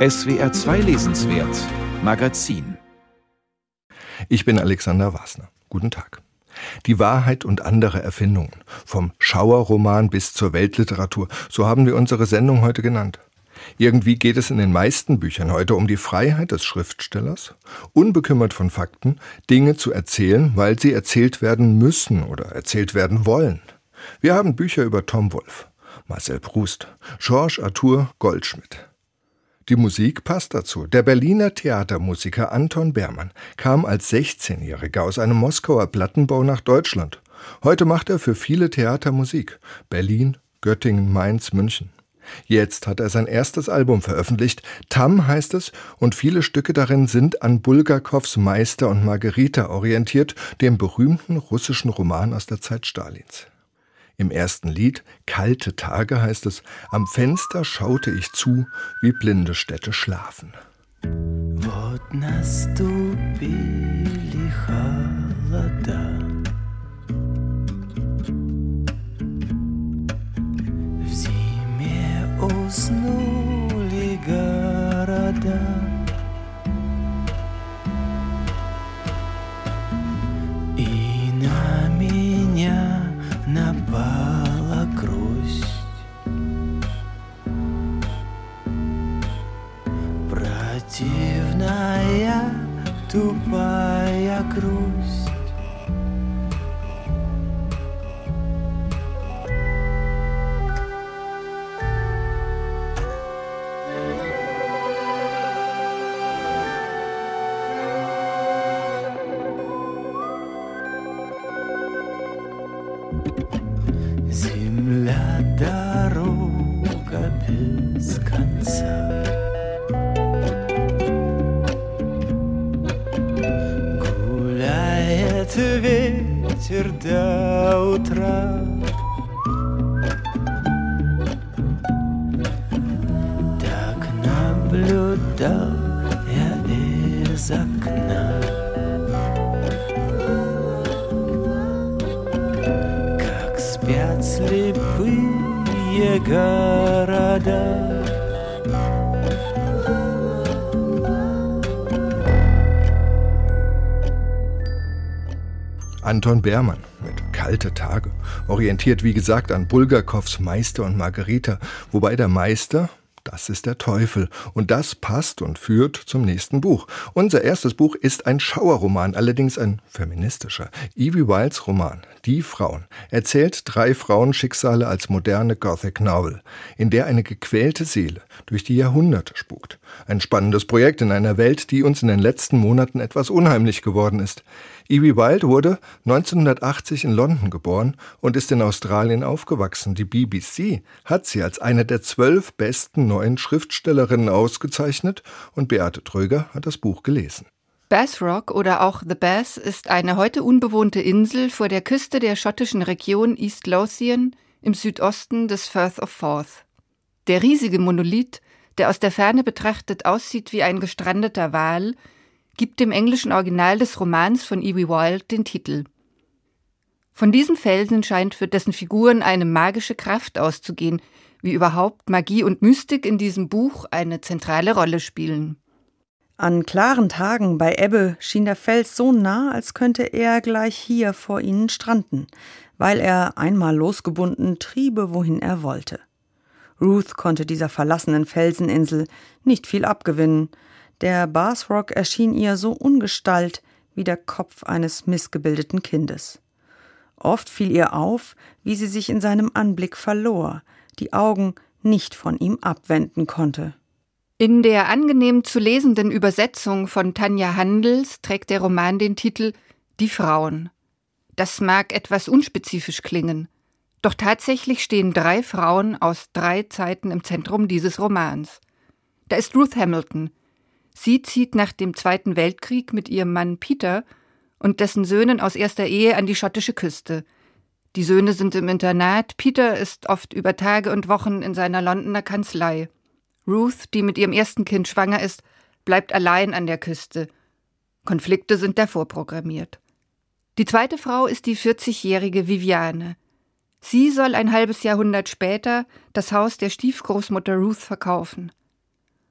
SWR 2 Lesenswert Magazin Ich bin Alexander Wasner. Guten Tag. Die Wahrheit und andere Erfindungen. Vom Schauerroman bis zur Weltliteratur. So haben wir unsere Sendung heute genannt. Irgendwie geht es in den meisten Büchern heute um die Freiheit des Schriftstellers, unbekümmert von Fakten, Dinge zu erzählen, weil sie erzählt werden müssen oder erzählt werden wollen. Wir haben Bücher über Tom Wolf, Marcel Proust, Georges Arthur Goldschmidt. Die Musik passt dazu. Der Berliner Theatermusiker Anton Beermann kam als 16-Jähriger aus einem Moskauer Plattenbau nach Deutschland. Heute macht er für viele Theater Musik. Berlin, Göttingen, Mainz, München. Jetzt hat er sein erstes Album veröffentlicht. Tam heißt es, und viele Stücke darin sind an Bulgakows Meister und Margarita orientiert, dem berühmten russischen Roman aus der Zeit Stalins. Im ersten Lied Kalte Tage heißt es, am Fenster schaute ich zu, wie blinde Städte schlafen. Вот наступили холода. В зиме уснули города. Противная, тупая грусть. Anton Beermann mit Kalte Tage, orientiert wie gesagt an Bulgakows Meister und Margarita, wobei der Meister, das ist der Teufel. Und das passt und führt zum nächsten Buch. Unser erstes Buch ist ein Schauerroman, allerdings ein feministischer. Evie Wilds Roman, Die Frauen, erzählt drei Frauenschicksale als moderne Gothic Novel, in der eine gequälte Seele durch die Jahrhunderte spukt. Ein spannendes Projekt in einer Welt, die uns in den letzten Monaten etwas unheimlich geworden ist. Evie Wild wurde 1980 in London geboren und ist in Australien aufgewachsen. Die BBC hat sie als eine der zwölf besten neuen Schriftstellerinnen ausgezeichnet und Beate Tröger hat das Buch gelesen. Bass Rock oder auch The Bass ist eine heute unbewohnte Insel vor der Küste der schottischen Region East Lothian im Südosten des Firth of Forth. Der riesige Monolith, der aus der Ferne betrachtet aussieht wie ein gestrandeter Wal, gibt dem englischen Original des Romans von E.B. Wild den Titel. Von diesem Felsen scheint für dessen Figuren eine magische Kraft auszugehen, wie überhaupt Magie und Mystik in diesem Buch eine zentrale Rolle spielen. An klaren Tagen bei Ebbe schien der Fels so nah, als könnte er gleich hier vor ihnen stranden, weil er einmal losgebunden triebe, wohin er wollte. Ruth konnte dieser verlassenen Felseninsel nicht viel abgewinnen, der Bathrock erschien ihr so ungestalt wie der Kopf eines missgebildeten Kindes. Oft fiel ihr auf, wie sie sich in seinem Anblick verlor, die Augen nicht von ihm abwenden konnte. In der angenehm zu lesenden Übersetzung von Tanja Handels trägt der Roman den Titel Die Frauen. Das mag etwas unspezifisch klingen, doch tatsächlich stehen drei Frauen aus drei Zeiten im Zentrum dieses Romans. Da ist Ruth Hamilton, Sie zieht nach dem Zweiten Weltkrieg mit ihrem Mann Peter und dessen Söhnen aus erster Ehe an die schottische Küste. Die Söhne sind im Internat, Peter ist oft über Tage und Wochen in seiner Londoner Kanzlei. Ruth, die mit ihrem ersten Kind schwanger ist, bleibt allein an der Küste. Konflikte sind davor programmiert. Die zweite Frau ist die 40-jährige Viviane. Sie soll ein halbes Jahrhundert später das Haus der Stiefgroßmutter Ruth verkaufen.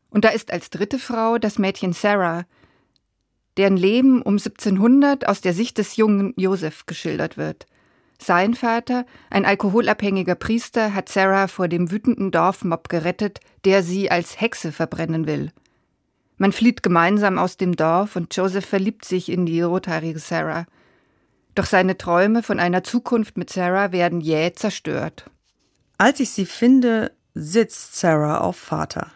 Und da ist als dritte Frau das Mädchen Sarah, deren Leben um 1700 aus der Sicht des jungen Josef geschildert wird. Sein Vater, ein alkoholabhängiger Priester, hat Sarah vor dem wütenden Dorfmob gerettet, der sie als Hexe verbrennen will. Man flieht gemeinsam aus dem Dorf und Joseph verliebt sich in die rothaarige Sarah. Doch seine Träume von einer Zukunft mit Sarah werden jäh zerstört. Als ich sie finde, sitzt Sarah auf Vater.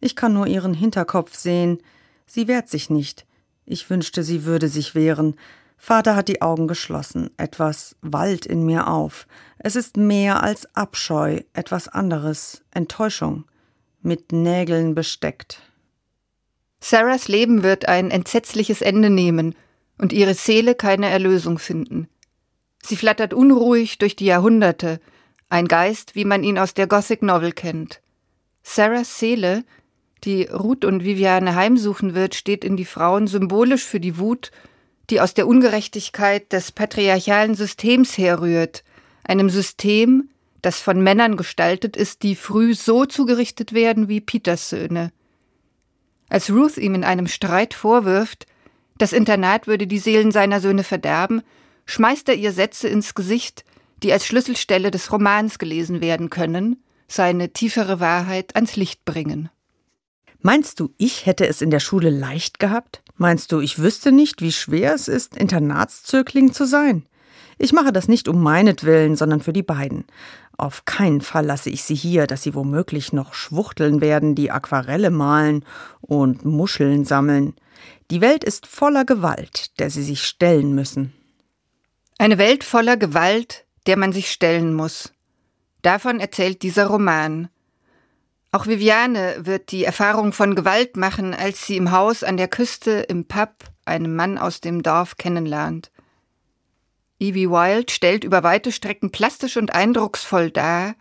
Ich kann nur ihren Hinterkopf sehen. Sie wehrt sich nicht. Ich wünschte, sie würde sich wehren. Vater hat die Augen geschlossen. Etwas wallt in mir auf. Es ist mehr als Abscheu, etwas anderes, Enttäuschung, mit Nägeln besteckt. Sarahs Leben wird ein entsetzliches Ende nehmen und ihre Seele keine Erlösung finden. Sie flattert unruhig durch die Jahrhunderte, ein Geist, wie man ihn aus der Gothic Novel kennt. Sarahs Seele, die Ruth und Viviane heimsuchen wird, steht in die Frauen symbolisch für die Wut, die aus der Ungerechtigkeit des patriarchalen Systems herrührt, einem System, das von Männern gestaltet ist, die früh so zugerichtet werden wie Peters Söhne. Als Ruth ihm in einem Streit vorwirft, das Internat würde die Seelen seiner Söhne verderben, schmeißt er ihr Sätze ins Gesicht, die als Schlüsselstelle des Romans gelesen werden können, seine tiefere Wahrheit ans Licht bringen. Meinst du, ich hätte es in der Schule leicht gehabt? Meinst du, ich wüsste nicht, wie schwer es ist, Internatszögling zu sein? Ich mache das nicht um meinetwillen, sondern für die beiden. Auf keinen Fall lasse ich sie hier, dass sie womöglich noch schwuchteln werden, die Aquarelle malen und Muscheln sammeln. Die Welt ist voller Gewalt, der sie sich stellen müssen. Eine Welt voller Gewalt, der man sich stellen muss. Davon erzählt dieser Roman. Auch Viviane wird die Erfahrung von Gewalt machen, als sie im Haus an der Küste im Pub einen Mann aus dem Dorf kennenlernt. Evie Wild stellt über weite Strecken plastisch und eindrucksvoll dar,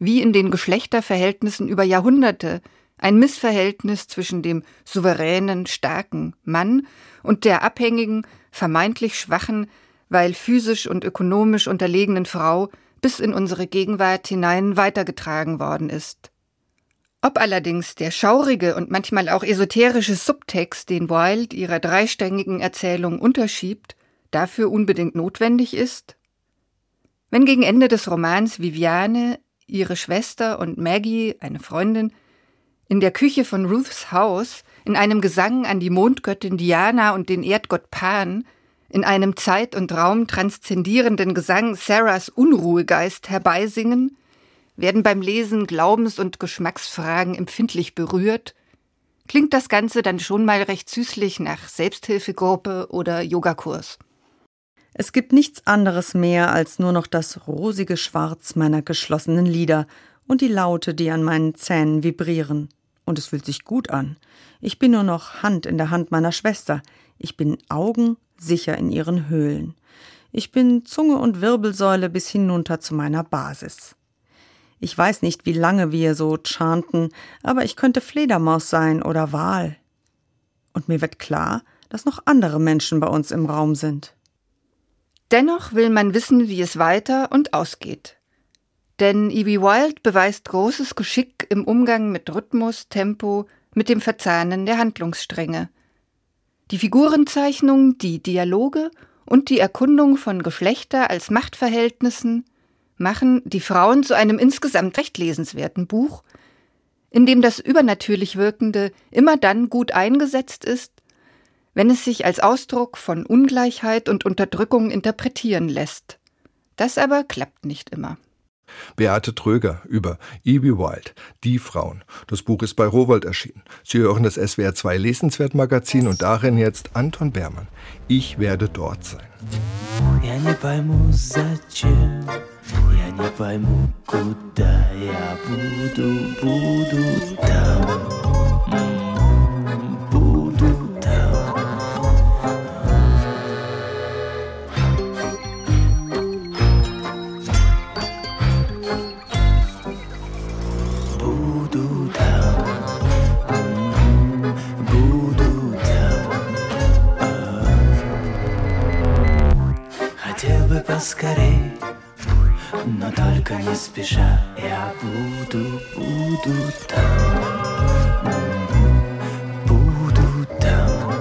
wie in den Geschlechterverhältnissen über Jahrhunderte ein Missverhältnis zwischen dem souveränen, starken Mann und der abhängigen, vermeintlich schwachen, weil physisch und ökonomisch unterlegenen Frau bis in unsere Gegenwart hinein weitergetragen worden ist. Ob allerdings der schaurige und manchmal auch esoterische Subtext, den Wilde ihrer dreistängigen Erzählung unterschiebt, dafür unbedingt notwendig ist? Wenn gegen Ende des Romans Viviane, ihre Schwester und Maggie, eine Freundin, in der Küche von Ruths Haus in einem Gesang an die Mondgöttin Diana und den Erdgott Pan, in einem Zeit und Raum transzendierenden Gesang Sarahs Unruhegeist herbeisingen, werden beim Lesen Glaubens- und Geschmacksfragen empfindlich berührt, klingt das Ganze dann schon mal recht süßlich nach Selbsthilfegruppe oder Yogakurs. Es gibt nichts anderes mehr als nur noch das rosige Schwarz meiner geschlossenen Lider und die Laute, die an meinen Zähnen vibrieren. Und es fühlt sich gut an. Ich bin nur noch Hand in der Hand meiner Schwester. Ich bin Augen sicher in ihren Höhlen. Ich bin Zunge und Wirbelsäule bis hinunter zu meiner Basis. Ich weiß nicht, wie lange wir so chanten, aber ich könnte Fledermaus sein oder Wal. Und mir wird klar, dass noch andere Menschen bei uns im Raum sind. Dennoch will man wissen, wie es weiter und ausgeht. Denn E.B. Wild beweist großes Geschick im Umgang mit Rhythmus, Tempo, mit dem Verzahnen der Handlungsstränge. Die Figurenzeichnung, die Dialoge und die Erkundung von Geschlechter als Machtverhältnissen machen die Frauen zu einem insgesamt recht lesenswerten Buch, in dem das übernatürlich Wirkende immer dann gut eingesetzt ist, wenn es sich als Ausdruck von Ungleichheit und Unterdrückung interpretieren lässt. Das aber klappt nicht immer. Beate Tröger über E.B. Wild, Die Frauen. Das Buch ist bei Rowold erschienen. Sie hören das SWR 2 Lesenswert Magazin und darin jetzt Anton Bermann. Ich werde dort sein. Я не пойму, куда я буду, буду там, буду там. Буду там, буду там. А. Хотел бы поскорее No только не спеша Я буду, буду там Буду там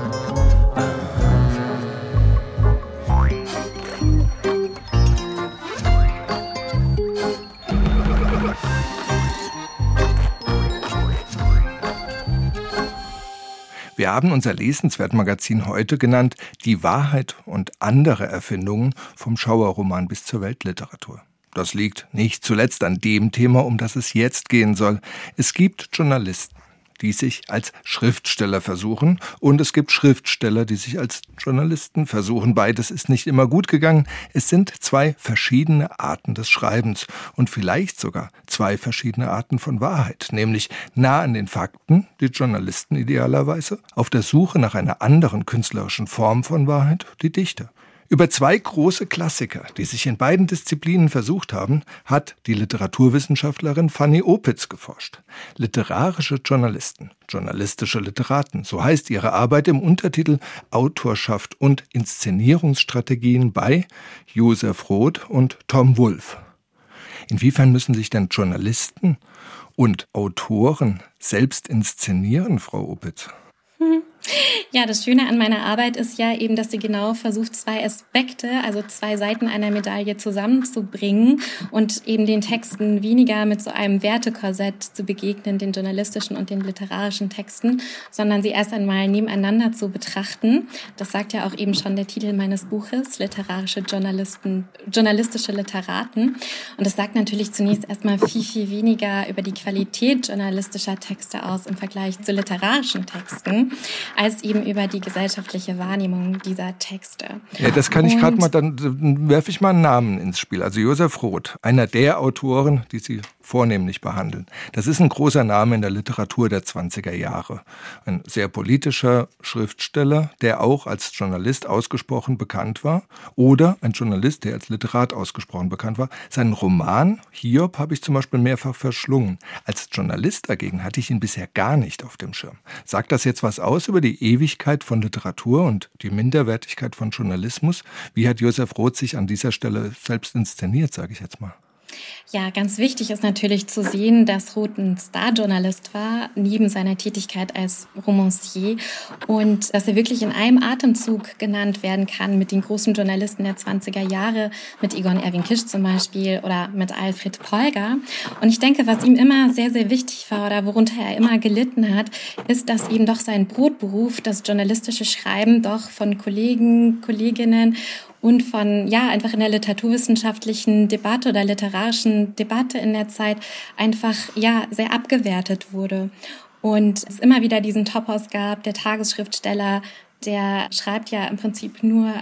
Wir haben unser Lesenswertmagazin heute genannt Die Wahrheit und andere Erfindungen vom Schauerroman bis zur Weltliteratur. Das liegt nicht zuletzt an dem Thema, um das es jetzt gehen soll. Es gibt Journalisten, die sich als Schriftsteller versuchen und es gibt Schriftsteller, die sich als Journalisten versuchen. Beides ist nicht immer gut gegangen. Es sind zwei verschiedene Arten des Schreibens und vielleicht sogar zwei verschiedene Arten von Wahrheit, nämlich nah an den Fakten, die Journalisten idealerweise, auf der Suche nach einer anderen künstlerischen Form von Wahrheit, die Dichter. Über zwei große Klassiker, die sich in beiden Disziplinen versucht haben, hat die Literaturwissenschaftlerin Fanny Opitz geforscht. Literarische Journalisten, journalistische Literaten, so heißt ihre Arbeit im Untertitel Autorschaft und Inszenierungsstrategien bei Josef Roth und Tom Wolf. Inwiefern müssen sich denn Journalisten und Autoren selbst inszenieren, Frau Opitz? Hm. Ja, das Schöne an meiner Arbeit ist ja eben, dass sie genau versucht, zwei Aspekte, also zwei Seiten einer Medaille zusammenzubringen und eben den Texten weniger mit so einem Wertekorsett zu begegnen, den journalistischen und den literarischen Texten, sondern sie erst einmal nebeneinander zu betrachten. Das sagt ja auch eben schon der Titel meines Buches, literarische Journalisten, journalistische Literaten. Und das sagt natürlich zunächst erstmal viel, viel weniger über die Qualität journalistischer Texte aus im Vergleich zu literarischen Texten als eben über die gesellschaftliche Wahrnehmung dieser Texte. Ja, das kann ich gerade mal, dann, dann werfe ich mal einen Namen ins Spiel. Also Josef Roth, einer der Autoren, die Sie vornehmlich behandeln. Das ist ein großer Name in der Literatur der 20er Jahre. Ein sehr politischer Schriftsteller, der auch als Journalist ausgesprochen bekannt war oder ein Journalist, der als Literat ausgesprochen bekannt war. Seinen Roman Hiob habe ich zum Beispiel mehrfach verschlungen. Als Journalist dagegen hatte ich ihn bisher gar nicht auf dem Schirm. Sagt das jetzt was aus über die Ewigkeit von Literatur und die Minderwertigkeit von Journalismus? Wie hat Josef Roth sich an dieser Stelle selbst inszeniert, sage ich jetzt mal? Ja, ganz wichtig ist natürlich zu sehen, dass Roth ein Starjournalist war, neben seiner Tätigkeit als Romancier und dass er wirklich in einem Atemzug genannt werden kann mit den großen Journalisten der 20er Jahre, mit Egon Erwin Kisch zum Beispiel oder mit Alfred Polger. Und ich denke, was ihm immer sehr, sehr wichtig war oder worunter er immer gelitten hat, ist, dass eben doch sein Brotberuf, das journalistische Schreiben, doch von Kollegen, Kolleginnen und von, ja, einfach in der literaturwissenschaftlichen Debatte oder literarischen Debatte in der Zeit einfach, ja, sehr abgewertet wurde. Und es immer wieder diesen Topos gab, der Tagesschriftsteller, der schreibt ja im Prinzip nur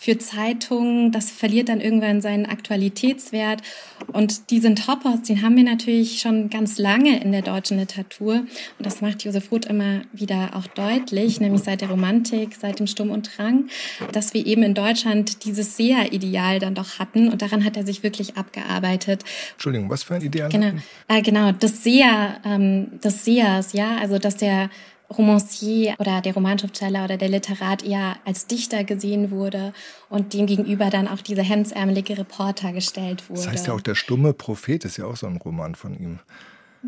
für Zeitungen. Das verliert dann irgendwann seinen Aktualitätswert. Und diesen Topos, den haben wir natürlich schon ganz lange in der deutschen Literatur. Und das macht Josef Roth immer wieder auch deutlich, nämlich seit der Romantik, seit dem Sturm und Drang, dass wir eben in Deutschland dieses Seher-Ideal dann doch hatten. Und daran hat er sich wirklich abgearbeitet. Entschuldigung, was für ein Ideal? Genau, äh, genau das Seher, ähm, des Sehers, ja, also dass der Romancier oder der Romanschriftsteller oder der Literat eher als Dichter gesehen wurde und dem gegenüber dann auch dieser hemsärmelige Reporter gestellt wurde. Das heißt ja auch, der stumme Prophet ist ja auch so ein Roman von ihm.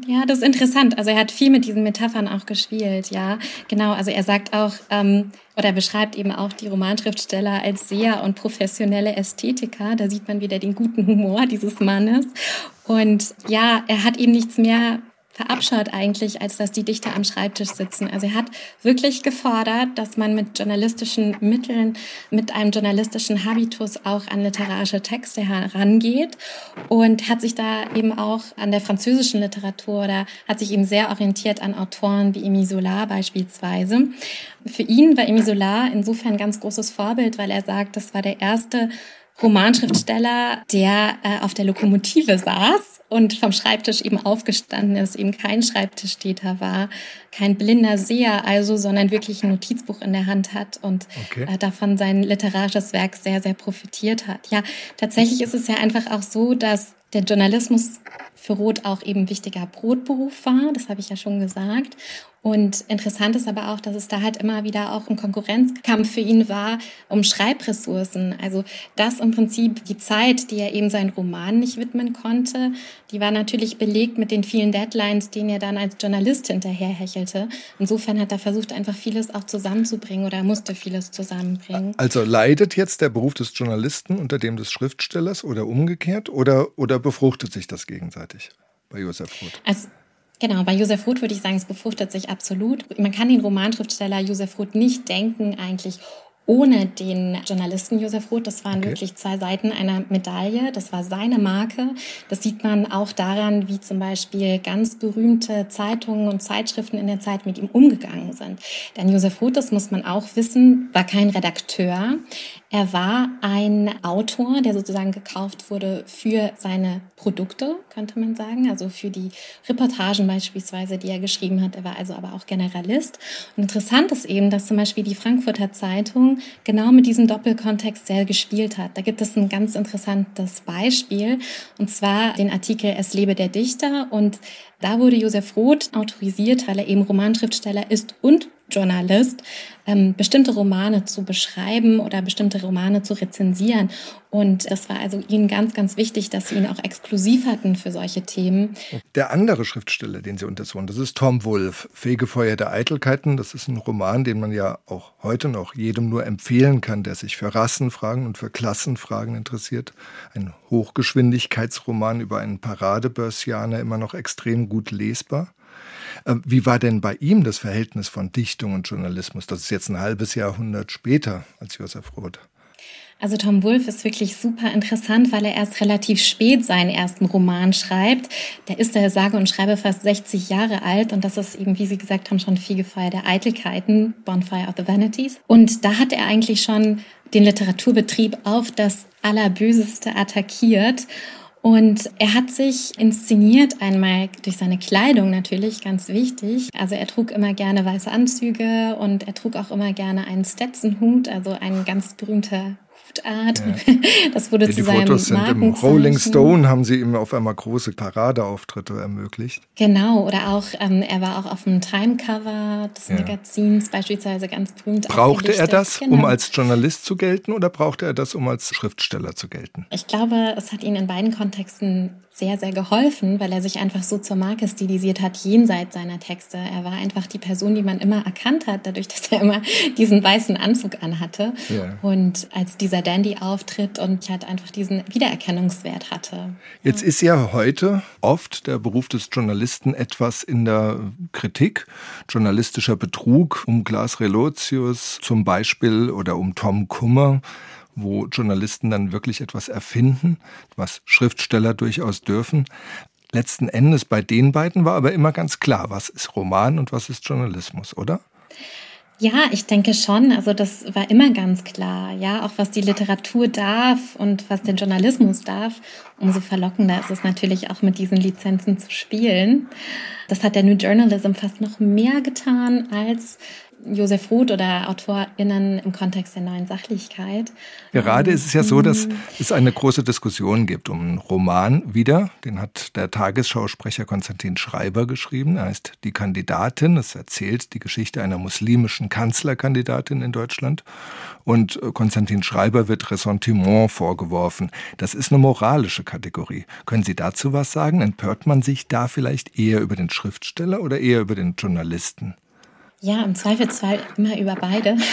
Ja, das ist interessant. Also er hat viel mit diesen Metaphern auch gespielt, ja. Genau, also er sagt auch, ähm, oder beschreibt eben auch die Romanschriftsteller als Seher und professionelle Ästhetiker. Da sieht man wieder den guten Humor dieses Mannes. Und ja, er hat eben nichts mehr verabscheut eigentlich, als dass die Dichter am Schreibtisch sitzen. Also er hat wirklich gefordert, dass man mit journalistischen Mitteln, mit einem journalistischen Habitus auch an literarische Texte herangeht und hat sich da eben auch an der französischen Literatur oder hat sich eben sehr orientiert an Autoren wie Émile Zola beispielsweise. Für ihn war Émile Zola insofern ein ganz großes Vorbild, weil er sagt, das war der erste Romanschriftsteller, der äh, auf der Lokomotive saß und vom Schreibtisch eben aufgestanden ist, eben kein Schreibtischtäter war, kein blinder Seher also, sondern wirklich ein Notizbuch in der Hand hat und okay. äh, davon sein literarisches Werk sehr, sehr profitiert hat. Ja, tatsächlich ist es ja einfach auch so, dass der Journalismus für Roth auch eben wichtiger Brotberuf war, das habe ich ja schon gesagt. Und interessant ist aber auch, dass es da halt immer wieder auch ein Konkurrenzkampf für ihn war um Schreibressourcen. Also das im Prinzip die Zeit, die er eben seinen Roman nicht widmen konnte, die war natürlich belegt mit den vielen Deadlines, denen er dann als Journalist hinterherhechelte. Insofern hat er versucht, einfach vieles auch zusammenzubringen oder musste vieles zusammenbringen. Also leidet jetzt der Beruf des Journalisten unter dem des Schriftstellers oder umgekehrt oder, oder befruchtet sich das gegenseitig bei Josef Roth? Also Genau, bei Josef Roth würde ich sagen, es befruchtet sich absolut. Man kann den Romanschriftsteller Josef Roth nicht denken eigentlich ohne den Journalisten Josef Roth. Das waren okay. wirklich zwei Seiten einer Medaille. Das war seine Marke. Das sieht man auch daran, wie zum Beispiel ganz berühmte Zeitungen und Zeitschriften in der Zeit mit ihm umgegangen sind. Denn Josef Roth, das muss man auch wissen, war kein Redakteur. Er war ein Autor, der sozusagen gekauft wurde für seine Produkte, könnte man sagen, also für die Reportagen beispielsweise, die er geschrieben hat. Er war also aber auch Generalist. Und interessant ist eben, dass zum Beispiel die Frankfurter Zeitung genau mit diesem Doppelkontext sehr gespielt hat. Da gibt es ein ganz interessantes Beispiel, und zwar den Artikel Es lebe der Dichter. Und da wurde Josef Roth autorisiert, weil er eben Romanschriftsteller ist und Journalist, ähm, bestimmte Romane zu beschreiben oder bestimmte Romane zu rezensieren. Und das war also ihnen ganz, ganz wichtig, dass sie ihn auch exklusiv hatten für solche Themen. Der andere Schriftsteller, den Sie untersuchen, das ist Tom Wolfe, Fegefeuer der Eitelkeiten. Das ist ein Roman, den man ja auch heute noch jedem nur empfehlen kann, der sich für Rassenfragen und für Klassenfragen interessiert. Ein Hochgeschwindigkeitsroman über einen Paradebörsianer, immer noch extrem gut lesbar. Ähm, wie war denn bei ihm das Verhältnis von Dichtung und Journalismus? Das ist jetzt ein halbes Jahrhundert später als Josef Roth. Also Tom Wolfe ist wirklich super interessant, weil er erst relativ spät seinen ersten Roman schreibt. Der ist der sage und schreibe fast 60 Jahre alt und das ist eben, wie Sie gesagt haben, schon Fegefeuer der Eitelkeiten, Bonfire of the Vanities. Und da hat er eigentlich schon den Literaturbetrieb auf das Allerböseste attackiert und er hat sich inszeniert, einmal durch seine Kleidung natürlich, ganz wichtig. Also er trug immer gerne weiße Anzüge und er trug auch immer gerne einen Stetson-Hut, also ein ganz berühmter Schriftart. Ja. Das wurde ja, zu seinem Fotos sind im Rolling Stone haben sie ihm auf einmal große Paradeauftritte ermöglicht. Genau, oder auch ähm, er war auch auf dem Timecover des ja. Magazins beispielsweise ganz berühmt. Brauchte er das, genau. um als Journalist zu gelten oder brauchte er das, um als Schriftsteller zu gelten? Ich glaube, es hat ihn in beiden Kontexten sehr, sehr geholfen, weil er sich einfach so zur Marke stilisiert hat, jenseits seiner Texte. Er war einfach die Person, die man immer erkannt hat, dadurch, dass er immer diesen weißen Anzug anhatte ja. und als dieser Dandy auftritt und halt einfach diesen Wiedererkennungswert hatte. Jetzt ja. ist ja heute oft der Beruf des Journalisten etwas in der Kritik. Journalistischer Betrug um Glas Relotius zum Beispiel oder um Tom Kummer wo Journalisten dann wirklich etwas erfinden, was Schriftsteller durchaus dürfen. Letzten Endes bei den beiden war aber immer ganz klar, was ist Roman und was ist Journalismus, oder? Ja, ich denke schon. Also das war immer ganz klar. Ja, auch was die Literatur darf und was der Journalismus darf. Umso verlockender ist es natürlich auch mit diesen Lizenzen zu spielen. Das hat der New Journalism fast noch mehr getan als Josef Roth oder AutorInnen im Kontext der neuen Sachlichkeit. Gerade ist es ja so, dass mhm. es eine große Diskussion gibt um einen Roman wieder. Den hat der Tagesschausprecher Konstantin Schreiber geschrieben. Er heißt Die Kandidatin. Es erzählt die Geschichte einer muslimischen Kanzlerkandidatin in Deutschland. Und Konstantin Schreiber wird Ressentiment vorgeworfen. Das ist eine moralische Kategorie. Können Sie dazu was sagen? Empört man sich da vielleicht eher über den Schriftsteller oder eher über den Journalisten? Ja, im Zweifelsfall immer über beide.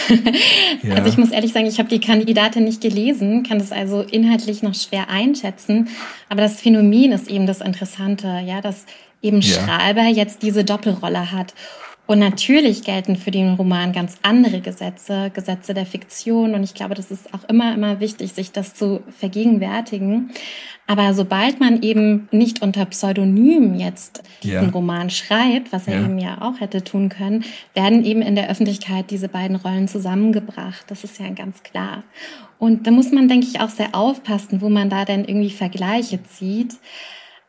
Ja. Also ich muss ehrlich sagen, ich habe die Kandidatin nicht gelesen, kann das also inhaltlich noch schwer einschätzen. Aber das Phänomen ist eben das Interessante, ja, dass eben ja. Schreiber jetzt diese Doppelrolle hat. Und natürlich gelten für den Roman ganz andere Gesetze, Gesetze der Fiktion. Und ich glaube, das ist auch immer, immer wichtig, sich das zu vergegenwärtigen. Aber sobald man eben nicht unter Pseudonym jetzt diesen ja. Roman schreibt, was er ja. eben ja auch hätte tun können, werden eben in der Öffentlichkeit diese beiden Rollen zusammengebracht. Das ist ja ganz klar. Und da muss man, denke ich, auch sehr aufpassen, wo man da denn irgendwie Vergleiche zieht.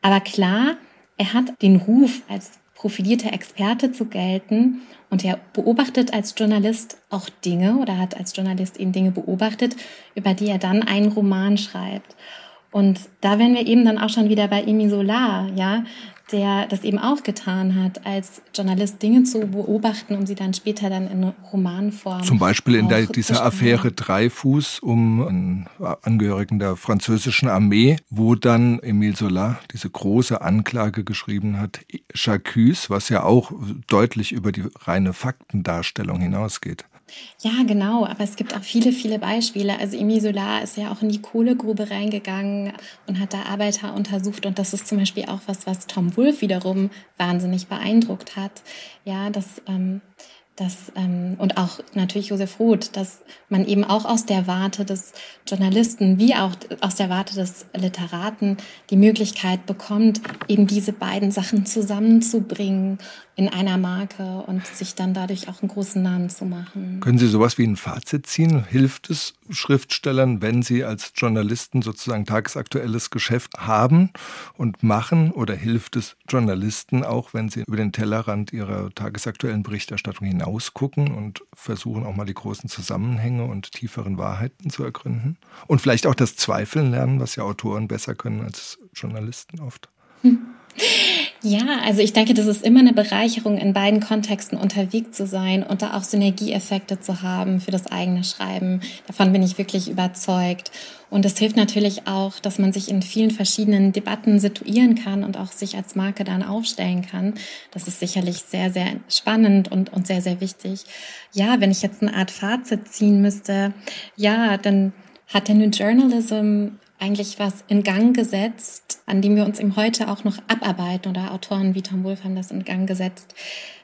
Aber klar, er hat den Ruf als profilierter Experte zu gelten und er beobachtet als Journalist auch Dinge oder hat als Journalist eben Dinge beobachtet, über die er dann einen Roman schreibt. Und da wären wir eben dann auch schon wieder bei Emi Solar, ja, der das eben auch getan hat, als Journalist Dinge zu beobachten, um sie dann später dann in Romanform. Zum Beispiel in der, dieser Affäre Dreifuß um einen Angehörigen der französischen Armee, wo dann Emile Zola diese große Anklage geschrieben hat, Chacus, was ja auch deutlich über die reine Faktendarstellung hinausgeht. Ja, genau, aber es gibt auch viele, viele Beispiele. Also Emile Solar ist ja auch in die Kohlegrube reingegangen und hat da Arbeiter untersucht und das ist zum Beispiel auch was, was Tom Wolfe wiederum wahnsinnig beeindruckt hat. Ja, dass ähm, dass, ähm, und auch natürlich Josef Roth, dass man eben auch aus der Warte des Journalisten wie auch aus der Warte des Literaten die Möglichkeit bekommt, eben diese beiden Sachen zusammenzubringen in einer Marke und sich dann dadurch auch einen großen Namen zu machen. Können Sie sowas wie ein Fazit ziehen? Hilft es Schriftstellern, wenn sie als Journalisten sozusagen tagesaktuelles Geschäft haben und machen? Oder hilft es Journalisten auch, wenn sie über den Tellerrand ihrer tagesaktuellen Berichterstattung hinausgucken und versuchen auch mal die großen Zusammenhänge und tieferen Wahrheiten zu ergründen? Und vielleicht auch das Zweifeln lernen, was ja Autoren besser können als Journalisten oft? Hm. Ja, also ich denke, das ist immer eine Bereicherung, in beiden Kontexten unterwegs zu sein und da auch Synergieeffekte zu haben für das eigene Schreiben. Davon bin ich wirklich überzeugt. Und es hilft natürlich auch, dass man sich in vielen verschiedenen Debatten situieren kann und auch sich als Marke dann aufstellen kann. Das ist sicherlich sehr, sehr spannend und, und sehr, sehr wichtig. Ja, wenn ich jetzt eine Art Fazit ziehen müsste, ja, dann hat der New Journalism eigentlich was in Gang gesetzt, an dem wir uns eben heute auch noch abarbeiten oder Autoren wie Tom Wolfe haben das in Gang gesetzt.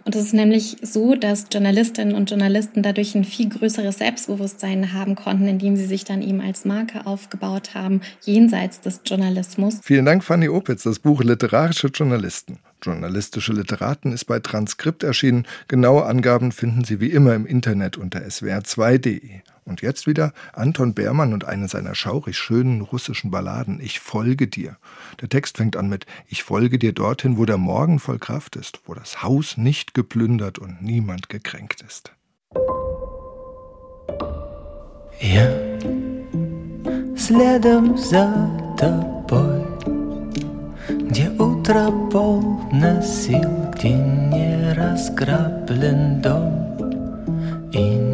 Und es ist nämlich so, dass Journalistinnen und Journalisten dadurch ein viel größeres Selbstbewusstsein haben konnten, indem sie sich dann eben als Marke aufgebaut haben, jenseits des Journalismus. Vielen Dank, Fanny Opitz. Das Buch Literarische Journalisten. Journalistische Literaten ist bei Transkript erschienen. Genaue Angaben finden Sie wie immer im Internet unter swr2.de. Und jetzt wieder Anton Beermann und eine seiner schaurig schönen russischen Balladen Ich folge dir. Der Text fängt an mit Ich folge dir dorthin, wo der Morgen voll Kraft ist, wo das Haus nicht geplündert und niemand gekränkt ist. Я следом за тобой, где утро полно сил, где не разграблен дом и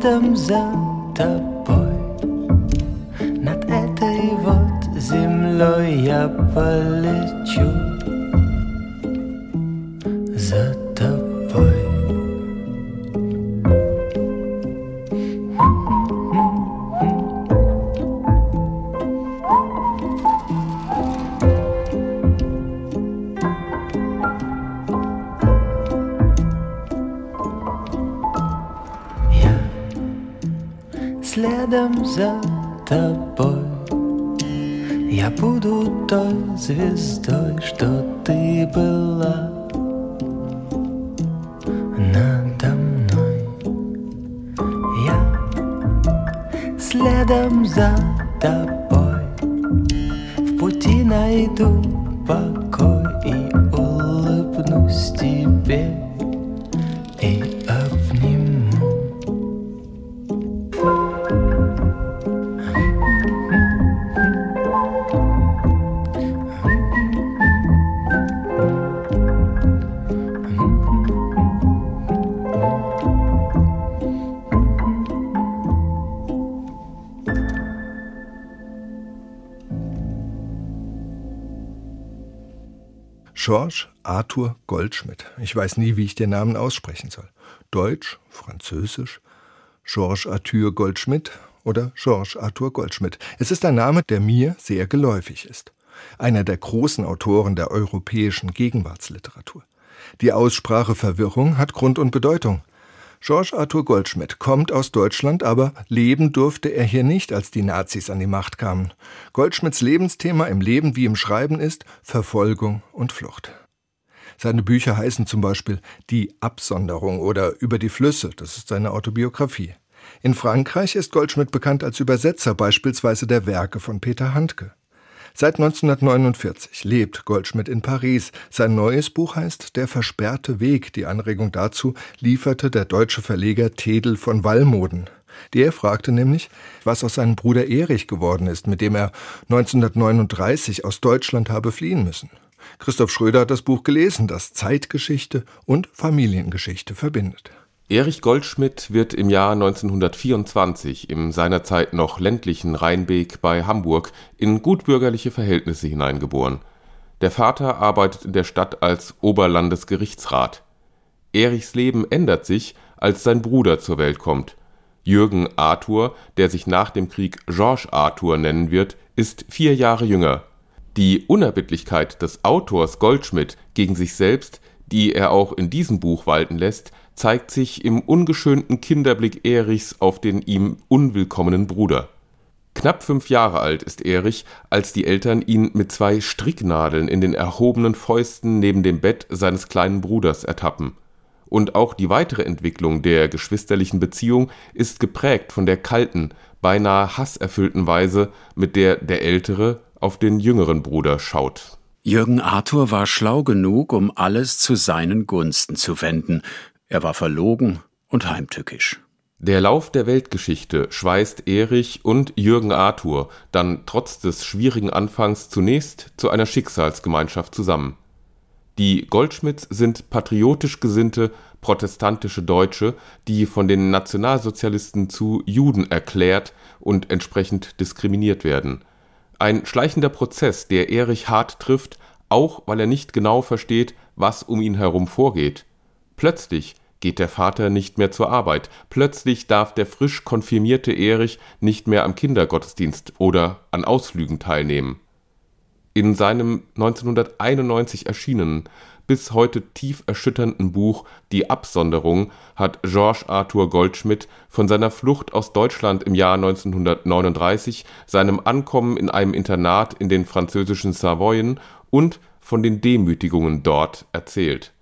следом за тобой. Над этой вот землей я полечу George Arthur Goldschmidt. Ich weiß nie, wie ich den Namen aussprechen soll. Deutsch, Französisch, Georges Arthur Goldschmidt oder Georges Arthur Goldschmidt. Es ist ein Name, der mir sehr geläufig ist. Einer der großen Autoren der europäischen Gegenwartsliteratur. Die Aussprache Verwirrung hat Grund und Bedeutung. Georges Arthur Goldschmidt kommt aus Deutschland, aber leben durfte er hier nicht, als die Nazis an die Macht kamen. Goldschmidts Lebensthema im Leben wie im Schreiben ist Verfolgung und Flucht. Seine Bücher heißen zum Beispiel Die Absonderung oder Über die Flüsse, das ist seine Autobiografie. In Frankreich ist Goldschmidt bekannt als Übersetzer beispielsweise der Werke von Peter Handke. Seit 1949 lebt Goldschmidt in Paris. Sein neues Buch heißt Der versperrte Weg. Die Anregung dazu lieferte der deutsche Verleger Tedel von Wallmoden. Der fragte nämlich, was aus seinem Bruder Erich geworden ist, mit dem er 1939 aus Deutschland habe fliehen müssen. Christoph Schröder hat das Buch gelesen, das Zeitgeschichte und Familiengeschichte verbindet. Erich Goldschmidt wird im Jahr 1924 im seinerzeit noch ländlichen Rheinbeek bei Hamburg in gutbürgerliche Verhältnisse hineingeboren. Der Vater arbeitet in der Stadt als Oberlandesgerichtsrat. Erichs Leben ändert sich, als sein Bruder zur Welt kommt. Jürgen Arthur, der sich nach dem Krieg Georges Arthur nennen wird, ist vier Jahre jünger. Die Unerbittlichkeit des Autors Goldschmidt gegen sich selbst, die er auch in diesem Buch walten lässt, zeigt sich im ungeschönten Kinderblick Erichs auf den ihm unwillkommenen Bruder. Knapp fünf Jahre alt ist Erich, als die Eltern ihn mit zwei Stricknadeln in den erhobenen Fäusten neben dem Bett seines kleinen Bruders ertappen. Und auch die weitere Entwicklung der geschwisterlichen Beziehung ist geprägt von der kalten, beinahe hasserfüllten Weise, mit der der Ältere auf den jüngeren Bruder schaut. Jürgen Arthur war schlau genug, um alles zu seinen Gunsten zu wenden. Er war verlogen und heimtückisch. Der Lauf der Weltgeschichte schweißt Erich und Jürgen Arthur dann trotz des schwierigen Anfangs zunächst zu einer Schicksalsgemeinschaft zusammen. Die Goldschmidts sind patriotisch gesinnte, protestantische Deutsche, die von den Nationalsozialisten zu Juden erklärt und entsprechend diskriminiert werden. Ein schleichender Prozess, der Erich hart trifft, auch weil er nicht genau versteht, was um ihn herum vorgeht. Plötzlich geht der Vater nicht mehr zur Arbeit. Plötzlich darf der frisch konfirmierte Erich nicht mehr am Kindergottesdienst oder an Ausflügen teilnehmen. In seinem 1991 erschienenen, bis heute tief erschütternden Buch Die Absonderung hat Georges Arthur Goldschmidt von seiner Flucht aus Deutschland im Jahr 1939, seinem Ankommen in einem Internat in den französischen Savoyen und von den Demütigungen dort erzählt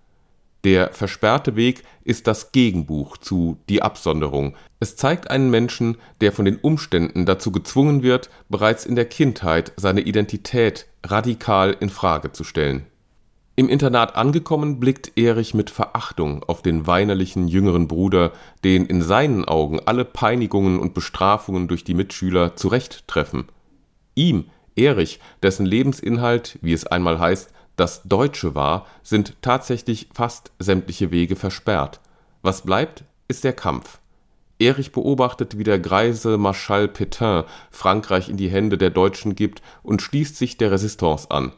der versperrte Weg ist das Gegenbuch zu Die Absonderung. Es zeigt einen Menschen, der von den Umständen dazu gezwungen wird, bereits in der Kindheit seine Identität radikal in Frage zu stellen. Im Internat angekommen, blickt Erich mit Verachtung auf den weinerlichen jüngeren Bruder, den in seinen Augen alle Peinigungen und Bestrafungen durch die Mitschüler zurechttreffen. Ihm, Erich, dessen Lebensinhalt, wie es einmal heißt, das Deutsche war, sind tatsächlich fast sämtliche Wege versperrt. Was bleibt, ist der Kampf. Erich beobachtet, wie der greise Marschall Pétain Frankreich in die Hände der Deutschen gibt und schließt sich der Resistance an.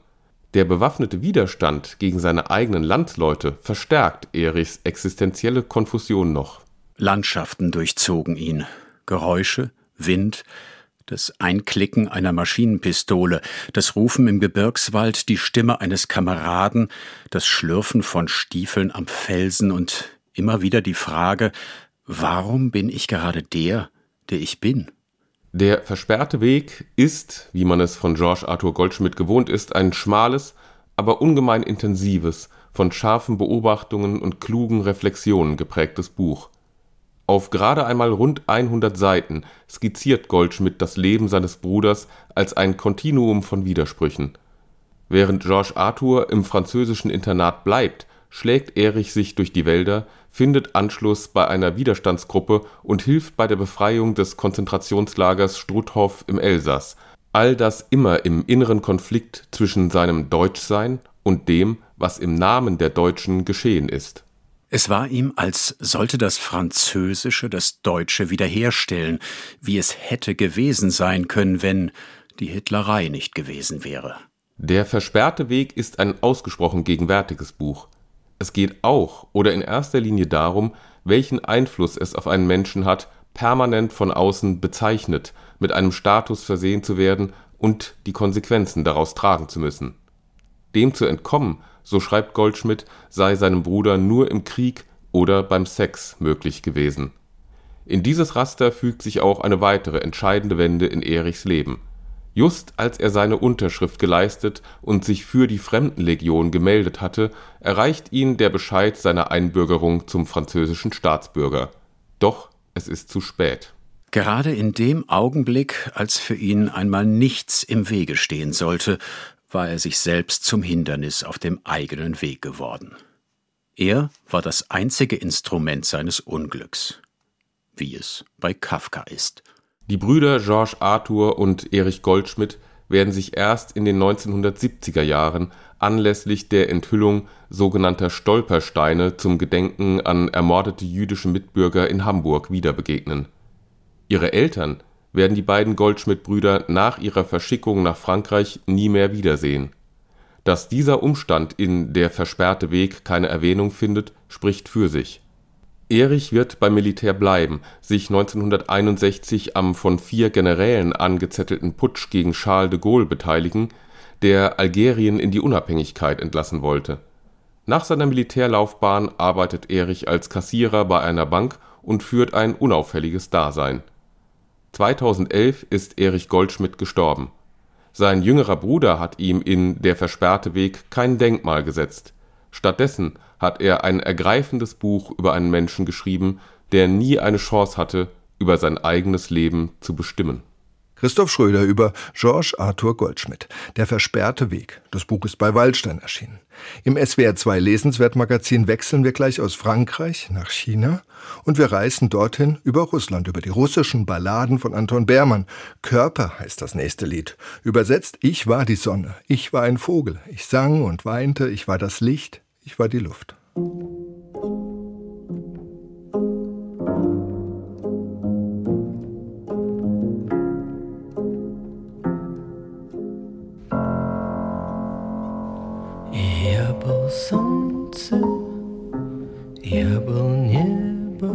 Der bewaffnete Widerstand gegen seine eigenen Landsleute verstärkt Erichs existenzielle Konfusion noch. Landschaften durchzogen ihn. Geräusche, Wind, das Einklicken einer Maschinenpistole, das Rufen im Gebirgswald, die Stimme eines Kameraden, das Schlürfen von Stiefeln am Felsen und immer wieder die Frage, warum bin ich gerade der, der ich bin? Der versperrte Weg ist, wie man es von George Arthur Goldschmidt gewohnt ist, ein schmales, aber ungemein intensives, von scharfen Beobachtungen und klugen Reflexionen geprägtes Buch. Auf gerade einmal rund 100 Seiten skizziert Goldschmidt das Leben seines Bruders als ein Kontinuum von Widersprüchen. Während Georges Arthur im französischen Internat bleibt, schlägt Erich sich durch die Wälder, findet Anschluss bei einer Widerstandsgruppe und hilft bei der Befreiung des Konzentrationslagers Struthof im Elsass, all das immer im inneren Konflikt zwischen seinem Deutschsein und dem, was im Namen der Deutschen geschehen ist es war ihm, als sollte das Französische das Deutsche wiederherstellen, wie es hätte gewesen sein können, wenn die Hitlerei nicht gewesen wäre. Der versperrte Weg ist ein ausgesprochen gegenwärtiges Buch. Es geht auch oder in erster Linie darum, welchen Einfluss es auf einen Menschen hat, permanent von außen bezeichnet, mit einem Status versehen zu werden und die Konsequenzen daraus tragen zu müssen. Dem zu entkommen so schreibt Goldschmidt, sei seinem Bruder nur im Krieg oder beim Sex möglich gewesen. In dieses Raster fügt sich auch eine weitere entscheidende Wende in Erichs Leben. Just als er seine Unterschrift geleistet und sich für die Fremdenlegion gemeldet hatte, erreicht ihn der Bescheid seiner Einbürgerung zum französischen Staatsbürger. Doch es ist zu spät. Gerade in dem Augenblick, als für ihn einmal nichts im Wege stehen sollte, war er sich selbst zum Hindernis auf dem eigenen Weg geworden. Er war das einzige Instrument seines Unglücks, wie es bei Kafka ist. Die Brüder Georges Arthur und Erich Goldschmidt werden sich erst in den 1970er Jahren anlässlich der Enthüllung sogenannter Stolpersteine zum Gedenken an ermordete jüdische Mitbürger in Hamburg wieder begegnen. Ihre Eltern werden die beiden Goldschmidt-Brüder nach ihrer Verschickung nach Frankreich nie mehr wiedersehen. Dass dieser Umstand in Der versperrte Weg keine Erwähnung findet, spricht für sich. Erich wird beim Militär bleiben, sich 1961 am von vier Generälen angezettelten Putsch gegen Charles de Gaulle beteiligen, der Algerien in die Unabhängigkeit entlassen wollte. Nach seiner Militärlaufbahn arbeitet Erich als Kassierer bei einer Bank und führt ein unauffälliges Dasein. 2011 ist Erich Goldschmidt gestorben. Sein jüngerer Bruder hat ihm in Der versperrte Weg kein Denkmal gesetzt. Stattdessen hat er ein ergreifendes Buch über einen Menschen geschrieben, der nie eine Chance hatte, über sein eigenes Leben zu bestimmen. Christoph Schröder über Georges Arthur Goldschmidt. Der versperrte Weg. Das Buch ist bei Waldstein erschienen. Im SWR 2 Lesenswertmagazin wechseln wir gleich aus Frankreich nach China und wir reisen dorthin über Russland, über die russischen Balladen von Anton Beermann. Körper heißt das nächste Lied. Übersetzt, ich war die Sonne, ich war ein Vogel, ich sang und weinte, ich war das Licht, ich war die Luft. Я был солнце, я был небо,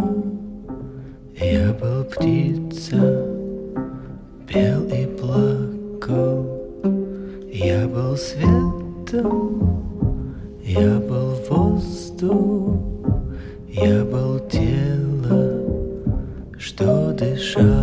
я был птица, пел и плакал, я был светом. Я был воздух, я был тело, что дышало.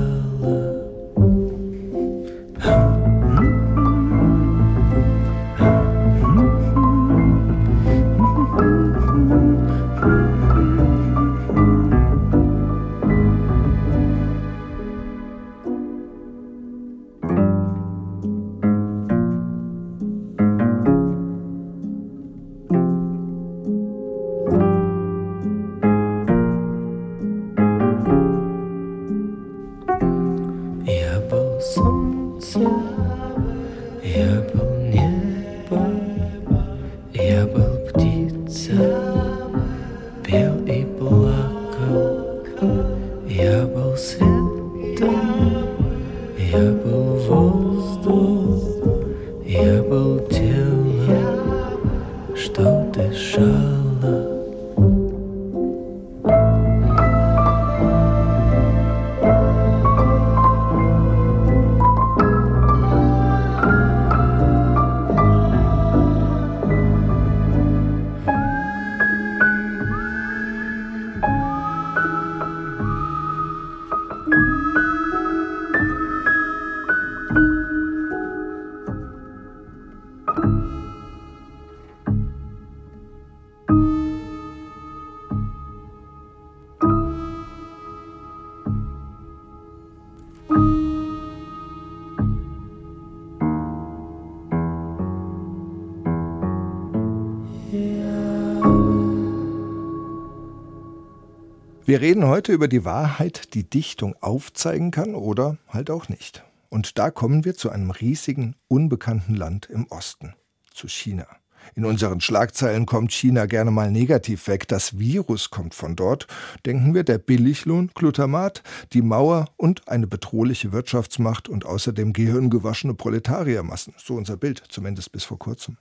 Wir reden heute über die Wahrheit, die Dichtung aufzeigen kann oder halt auch nicht. Und da kommen wir zu einem riesigen, unbekannten Land im Osten, zu China. In unseren Schlagzeilen kommt China gerne mal negativ weg. Das Virus kommt von dort. Denken wir der Billiglohn, Glutamat, die Mauer und eine bedrohliche Wirtschaftsmacht und außerdem gehirngewaschene Proletariermassen. So unser Bild, zumindest bis vor kurzem.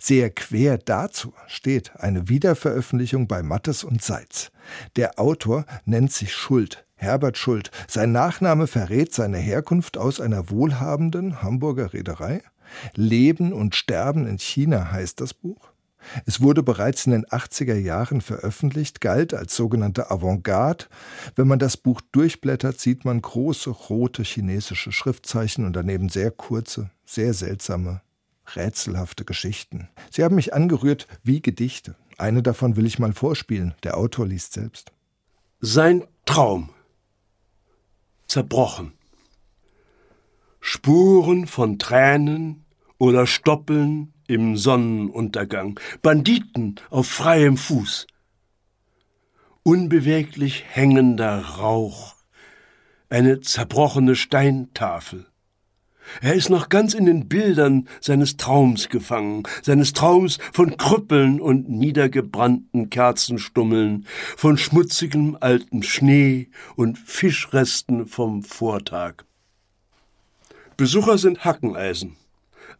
Sehr quer dazu steht eine Wiederveröffentlichung bei Mattes und Seitz. Der Autor nennt sich Schuld, Herbert Schuld. Sein Nachname verrät seine Herkunft aus einer wohlhabenden Hamburger Reederei. Leben und Sterben in China heißt das Buch. Es wurde bereits in den 80er Jahren veröffentlicht, galt als sogenannte Avantgarde. Wenn man das Buch durchblättert, sieht man große rote chinesische Schriftzeichen und daneben sehr kurze, sehr seltsame rätselhafte Geschichten. Sie haben mich angerührt wie Gedichte. Eine davon will ich mal vorspielen. Der Autor liest selbst. Sein Traum. Zerbrochen. Spuren von Tränen oder Stoppeln im Sonnenuntergang. Banditen auf freiem Fuß. Unbeweglich hängender Rauch. Eine zerbrochene Steintafel er ist noch ganz in den Bildern seines Traums gefangen, seines Traums von Krüppeln und niedergebrannten Kerzenstummeln, von schmutzigem altem Schnee und Fischresten vom Vortag. Besucher sind Hackeneisen.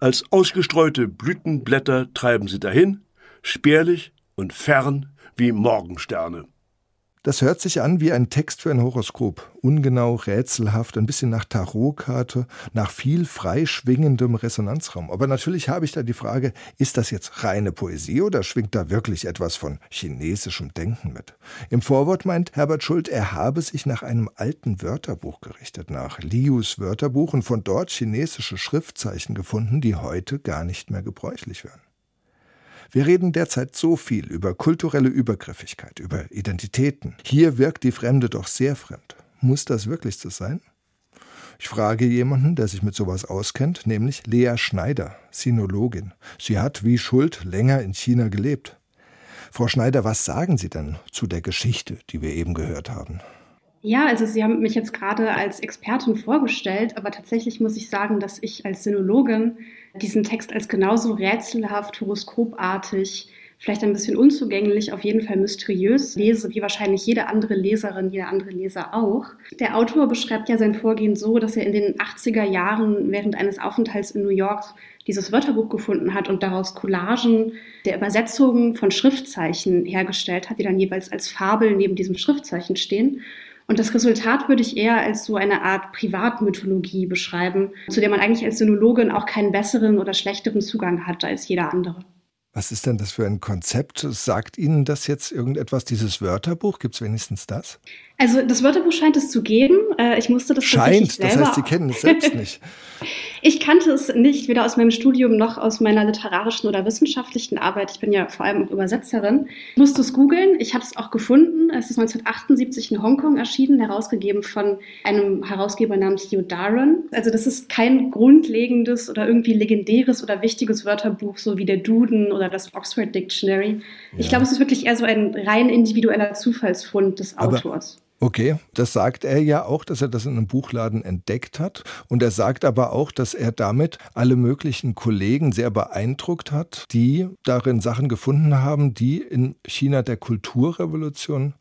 als ausgestreute Blütenblätter treiben sie dahin, spärlich und fern wie Morgensterne. Das hört sich an wie ein Text für ein Horoskop. Ungenau, rätselhaft, ein bisschen nach Tarotkarte, nach viel freischwingendem Resonanzraum. Aber natürlich habe ich da die Frage, ist das jetzt reine Poesie oder schwingt da wirklich etwas von chinesischem Denken mit? Im Vorwort meint Herbert Schult, er habe sich nach einem alten Wörterbuch gerichtet, nach Lius Wörterbuch und von dort chinesische Schriftzeichen gefunden, die heute gar nicht mehr gebräuchlich wären. Wir reden derzeit so viel über kulturelle Übergriffigkeit, über Identitäten. Hier wirkt die Fremde doch sehr fremd. Muss das wirklich so sein? Ich frage jemanden, der sich mit sowas auskennt, nämlich Lea Schneider, Sinologin. Sie hat wie Schuld länger in China gelebt. Frau Schneider, was sagen Sie denn zu der Geschichte, die wir eben gehört haben? Ja, also Sie haben mich jetzt gerade als Expertin vorgestellt, aber tatsächlich muss ich sagen, dass ich als Sinologin diesen Text als genauso rätselhaft, horoskopartig, vielleicht ein bisschen unzugänglich, auf jeden Fall mysteriös lese, wie wahrscheinlich jede andere Leserin, jeder andere Leser auch. Der Autor beschreibt ja sein Vorgehen so, dass er in den 80er Jahren während eines Aufenthalts in New York dieses Wörterbuch gefunden hat und daraus Collagen der Übersetzungen von Schriftzeichen hergestellt hat, die dann jeweils als Fabel neben diesem Schriftzeichen stehen. Und das Resultat würde ich eher als so eine Art Privatmythologie beschreiben, zu der man eigentlich als Sinologin auch keinen besseren oder schlechteren Zugang hat als jeder andere. Was ist denn das für ein Konzept? Sagt Ihnen das jetzt irgendetwas, dieses Wörterbuch? Gibt es wenigstens das? Also das Wörterbuch scheint es zu geben. Äh, ich musste das scheint, das heißt, Sie kennen es selbst nicht. ich kannte es nicht, weder aus meinem Studium noch aus meiner literarischen oder wissenschaftlichen Arbeit. Ich bin ja vor allem Übersetzerin. Ich musste es googeln. Ich habe es auch gefunden. Es ist 1978 in Hongkong erschienen, herausgegeben von einem Herausgeber namens Hugh Darren. Also das ist kein grundlegendes oder irgendwie legendäres oder wichtiges Wörterbuch, so wie der Duden oder das Oxford Dictionary. Ja. Ich glaube, es ist wirklich eher so ein rein individueller Zufallsfund des Aber Autors. Okay, das sagt er ja auch, dass er das in einem Buchladen entdeckt hat. Und er sagt aber auch, dass er damit alle möglichen Kollegen sehr beeindruckt hat, die darin Sachen gefunden haben, die in China der Kulturrevolution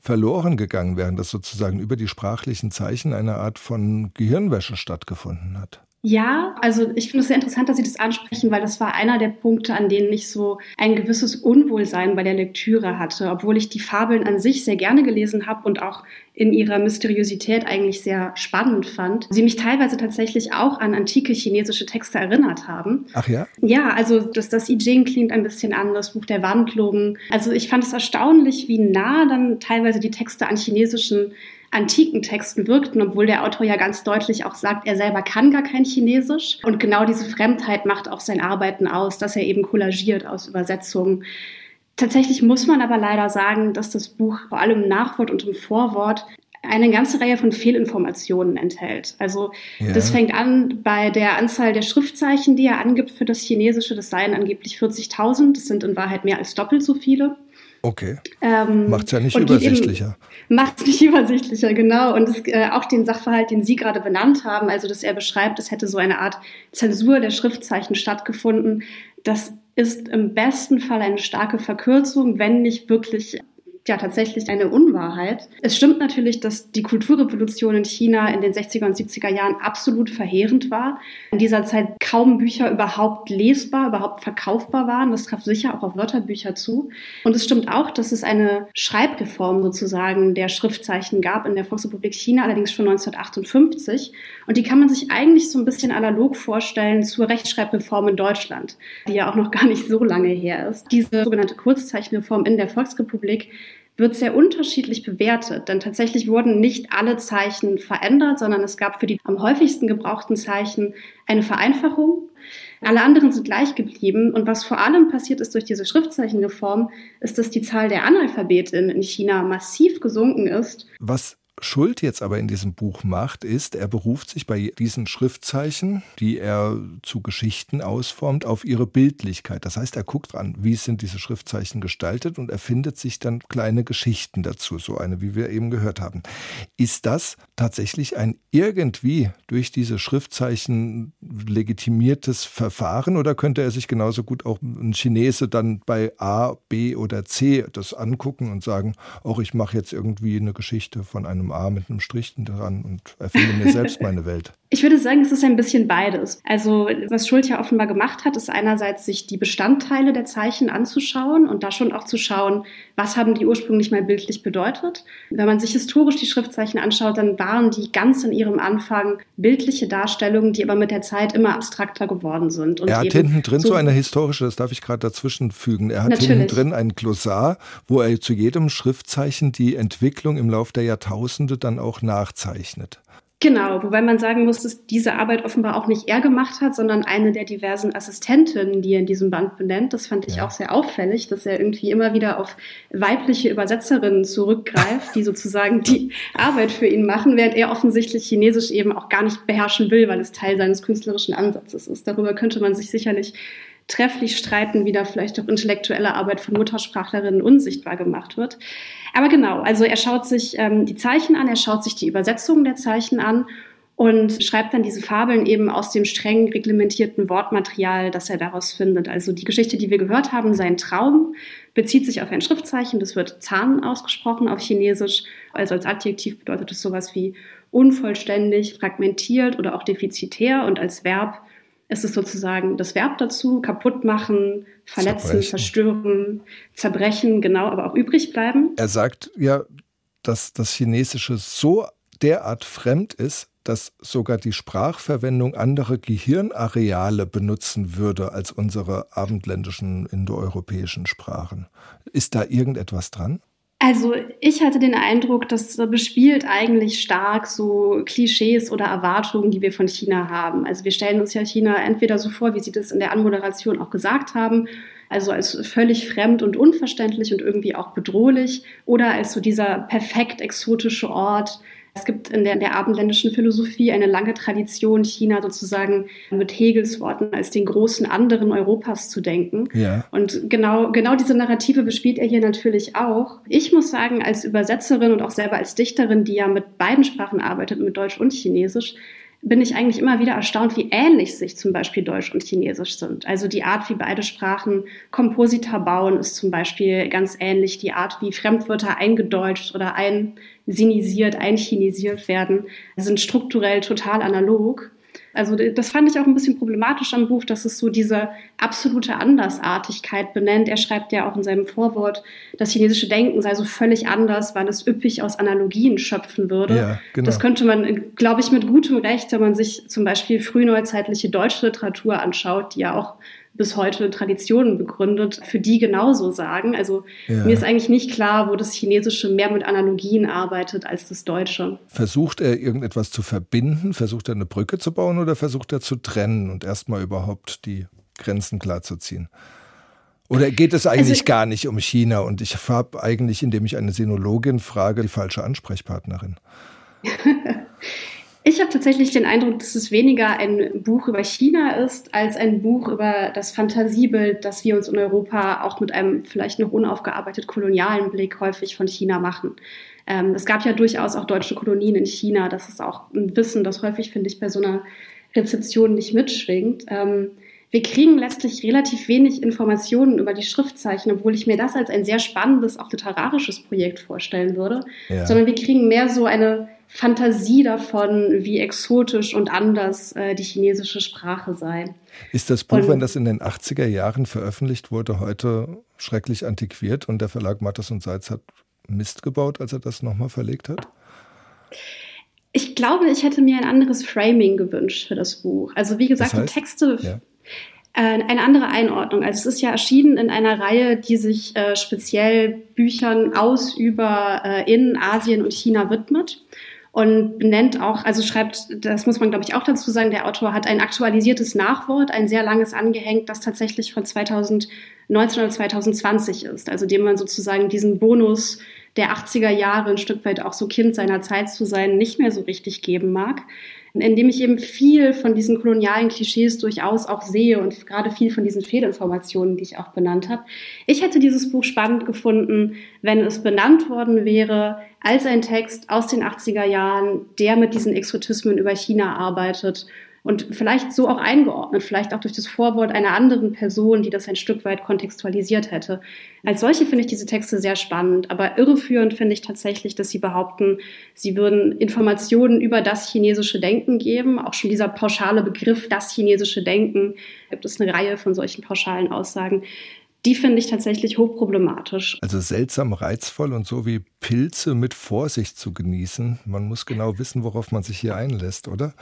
verloren gegangen wären, dass sozusagen über die sprachlichen Zeichen eine Art von Gehirnwäsche stattgefunden hat. Ja, also ich finde es sehr interessant, dass Sie das ansprechen, weil das war einer der Punkte, an denen ich so ein gewisses Unwohlsein bei der Lektüre hatte, obwohl ich die Fabeln an sich sehr gerne gelesen habe und auch in ihrer Mysteriosität eigentlich sehr spannend fand. Sie mich teilweise tatsächlich auch an antike chinesische Texte erinnert haben. Ach ja? Ja, also das, das I Ching klingt ein bisschen an, das Buch der Wandlungen. Also ich fand es erstaunlich, wie nah dann teilweise die Texte an chinesischen antiken Texten wirkten, obwohl der Autor ja ganz deutlich auch sagt, er selber kann gar kein Chinesisch. Und genau diese Fremdheit macht auch sein Arbeiten aus, dass er eben kollagiert aus Übersetzungen. Tatsächlich muss man aber leider sagen, dass das Buch vor allem im Nachwort und im Vorwort eine ganze Reihe von Fehlinformationen enthält. Also ja. das fängt an bei der Anzahl der Schriftzeichen, die er angibt für das Chinesische. Das seien angeblich 40.000. Das sind in Wahrheit mehr als doppelt so viele. Okay. Ähm, macht es ja nicht übersichtlicher. Macht es nicht übersichtlicher, genau. Und das, äh, auch den Sachverhalt, den Sie gerade benannt haben, also dass er beschreibt, es hätte so eine Art Zensur der Schriftzeichen stattgefunden, das ist im besten Fall eine starke Verkürzung, wenn nicht wirklich ja tatsächlich eine Unwahrheit. Es stimmt natürlich, dass die Kulturrevolution in China in den 60er und 70er Jahren absolut verheerend war. In dieser Zeit kaum Bücher überhaupt lesbar, überhaupt verkaufbar waren. Das traf sicher auch auf Wörterbücher zu. Und es stimmt auch, dass es eine Schreibreform sozusagen der Schriftzeichen gab in der Volksrepublik China, allerdings schon 1958. Und die kann man sich eigentlich so ein bisschen analog vorstellen zur Rechtschreibreform in Deutschland, die ja auch noch gar nicht so lange her ist. Diese sogenannte Kurzzeichenreform in der Volksrepublik wird sehr unterschiedlich bewertet, denn tatsächlich wurden nicht alle Zeichen verändert, sondern es gab für die am häufigsten gebrauchten Zeichen eine Vereinfachung. Alle anderen sind gleich geblieben. Und was vor allem passiert ist durch diese Schriftzeichenreform, ist, dass die Zahl der Analphabetinnen in China massiv gesunken ist. Was Schuld jetzt aber in diesem Buch macht, ist, er beruft sich bei diesen Schriftzeichen, die er zu Geschichten ausformt, auf ihre Bildlichkeit. Das heißt, er guckt an, wie sind diese Schriftzeichen gestaltet und erfindet sich dann kleine Geschichten dazu, so eine, wie wir eben gehört haben. Ist das tatsächlich ein irgendwie durch diese Schriftzeichen legitimiertes Verfahren oder könnte er sich genauso gut auch ein Chinese dann bei A, B oder C das angucken und sagen, auch ich mache jetzt irgendwie eine Geschichte von einem A mit einem Strich dran und erfinde mir selbst meine Welt. Ich würde sagen, es ist ein bisschen beides. Also, was Schult ja offenbar gemacht hat, ist einerseits sich die Bestandteile der Zeichen anzuschauen und da schon auch zu schauen, was haben die ursprünglich mal bildlich bedeutet. Wenn man sich historisch die Schriftzeichen anschaut, dann waren die ganz in ihrem Anfang bildliche Darstellungen, die aber mit der Zeit immer abstrakter geworden sind. Und er hat hinten drin so, so, eine historische, das darf ich gerade dazwischen fügen, er hat hinten drin ein Glossar, wo er zu jedem Schriftzeichen die Entwicklung im Laufe der Jahrtausende dann auch nachzeichnet. Genau, wobei man sagen muss, dass diese Arbeit offenbar auch nicht er gemacht hat, sondern eine der diversen Assistentinnen, die er in diesem Band benennt. Das fand ich ja. auch sehr auffällig, dass er irgendwie immer wieder auf weibliche Übersetzerinnen zurückgreift, die sozusagen die Arbeit für ihn machen, während er offensichtlich Chinesisch eben auch gar nicht beherrschen will, weil es Teil seines künstlerischen Ansatzes ist. Darüber könnte man sich sicherlich trefflich streiten, wie da vielleicht auch intellektuelle Arbeit von Muttersprachlerinnen unsichtbar gemacht wird. Aber genau, also er schaut sich ähm, die Zeichen an, er schaut sich die Übersetzungen der Zeichen an und schreibt dann diese Fabeln eben aus dem streng reglementierten Wortmaterial, das er daraus findet. Also die Geschichte, die wir gehört haben, sein Traum, bezieht sich auf ein Schriftzeichen, das wird Zahn ausgesprochen auf Chinesisch. Also als Adjektiv bedeutet es sowas wie unvollständig, fragmentiert oder auch defizitär und als Verb ist es sozusagen das Verb dazu, kaputt machen, verletzen, zerbrechen. zerstören, zerbrechen, genau, aber auch übrig bleiben. Er sagt ja, dass das Chinesische so derart fremd ist, dass sogar die Sprachverwendung andere Gehirnareale benutzen würde als unsere abendländischen indoeuropäischen Sprachen. Ist da irgendetwas dran? Also ich hatte den Eindruck, das bespielt eigentlich stark so Klischees oder Erwartungen, die wir von China haben. Also wir stellen uns ja China entweder so vor, wie Sie das in der Anmoderation auch gesagt haben, also als völlig fremd und unverständlich und irgendwie auch bedrohlich, oder als so dieser perfekt exotische Ort, es gibt in der, der, abendländischen Philosophie eine lange Tradition, China sozusagen mit Hegels Worten als den großen anderen Europas zu denken. Ja. Und genau, genau diese Narrative bespielt er hier natürlich auch. Ich muss sagen, als Übersetzerin und auch selber als Dichterin, die ja mit beiden Sprachen arbeitet, mit Deutsch und Chinesisch, bin ich eigentlich immer wieder erstaunt, wie ähnlich sich zum Beispiel Deutsch und Chinesisch sind. Also die Art, wie beide Sprachen Komposita bauen, ist zum Beispiel ganz ähnlich. Die Art, wie Fremdwörter eingedeutscht oder einsinisiert, einchinesiert werden, sind strukturell total analog. Also das fand ich auch ein bisschen problematisch am Buch, dass es so diese absolute Andersartigkeit benennt. Er schreibt ja auch in seinem Vorwort, das chinesische Denken sei so völlig anders, weil es üppig aus Analogien schöpfen würde. Ja, genau. Das könnte man, glaube ich, mit gutem Recht, wenn man sich zum Beispiel frühneuzeitliche deutsche Literatur anschaut, die ja auch bis heute Traditionen begründet, für die genauso sagen. Also ja. mir ist eigentlich nicht klar, wo das Chinesische mehr mit Analogien arbeitet als das Deutsche. Versucht er irgendetwas zu verbinden? Versucht er eine Brücke zu bauen oder versucht er zu trennen und erstmal überhaupt die Grenzen klarzuziehen? Oder geht es eigentlich also, gar nicht um China? Und ich habe eigentlich, indem ich eine Sinologin frage, die falsche Ansprechpartnerin. Ich habe tatsächlich den Eindruck, dass es weniger ein Buch über China ist, als ein Buch über das Fantasiebild, das wir uns in Europa auch mit einem vielleicht noch unaufgearbeitet kolonialen Blick häufig von China machen. Ähm, es gab ja durchaus auch deutsche Kolonien in China. Das ist auch ein Wissen, das häufig, finde ich, bei so einer Rezeption nicht mitschwingt. Ähm, wir kriegen letztlich relativ wenig Informationen über die Schriftzeichen, obwohl ich mir das als ein sehr spannendes, auch literarisches Projekt vorstellen würde. Ja. Sondern wir kriegen mehr so eine Fantasie davon, wie exotisch und anders äh, die chinesische Sprache sei. Ist das Buch, und, wenn das in den 80er Jahren veröffentlicht wurde, heute schrecklich antiquiert und der Verlag Mattes und Seitz hat Mist gebaut, als er das nochmal verlegt hat? Ich glaube, ich hätte mir ein anderes Framing gewünscht für das Buch. Also wie gesagt, das heißt, die Texte ja. Äh, eine andere Einordnung. Also es ist ja erschienen in einer Reihe, die sich äh, speziell Büchern aus, über, äh, in Asien und China widmet und benennt auch, also schreibt, das muss man glaube ich auch dazu sagen, der Autor hat ein aktualisiertes Nachwort, ein sehr langes angehängt, das tatsächlich von 2019 oder 2020 ist, also dem man sozusagen diesen Bonus der 80er Jahre ein Stück weit auch so Kind seiner Zeit zu sein, nicht mehr so richtig geben mag in dem ich eben viel von diesen kolonialen Klischees durchaus auch sehe und gerade viel von diesen Fehlinformationen, die ich auch benannt habe. Ich hätte dieses Buch spannend gefunden, wenn es benannt worden wäre als ein Text aus den 80er Jahren, der mit diesen Exotismen über China arbeitet und vielleicht so auch eingeordnet, vielleicht auch durch das Vorwort einer anderen Person, die das ein Stück weit kontextualisiert hätte. Als solche finde ich diese Texte sehr spannend, aber irreführend finde ich tatsächlich, dass sie behaupten, sie würden Informationen über das chinesische Denken geben. Auch schon dieser pauschale Begriff, das chinesische Denken, gibt es eine Reihe von solchen pauschalen Aussagen. Die finde ich tatsächlich hochproblematisch. Also seltsam reizvoll und so wie Pilze mit Vorsicht zu genießen. Man muss genau wissen, worauf man sich hier einlässt, oder?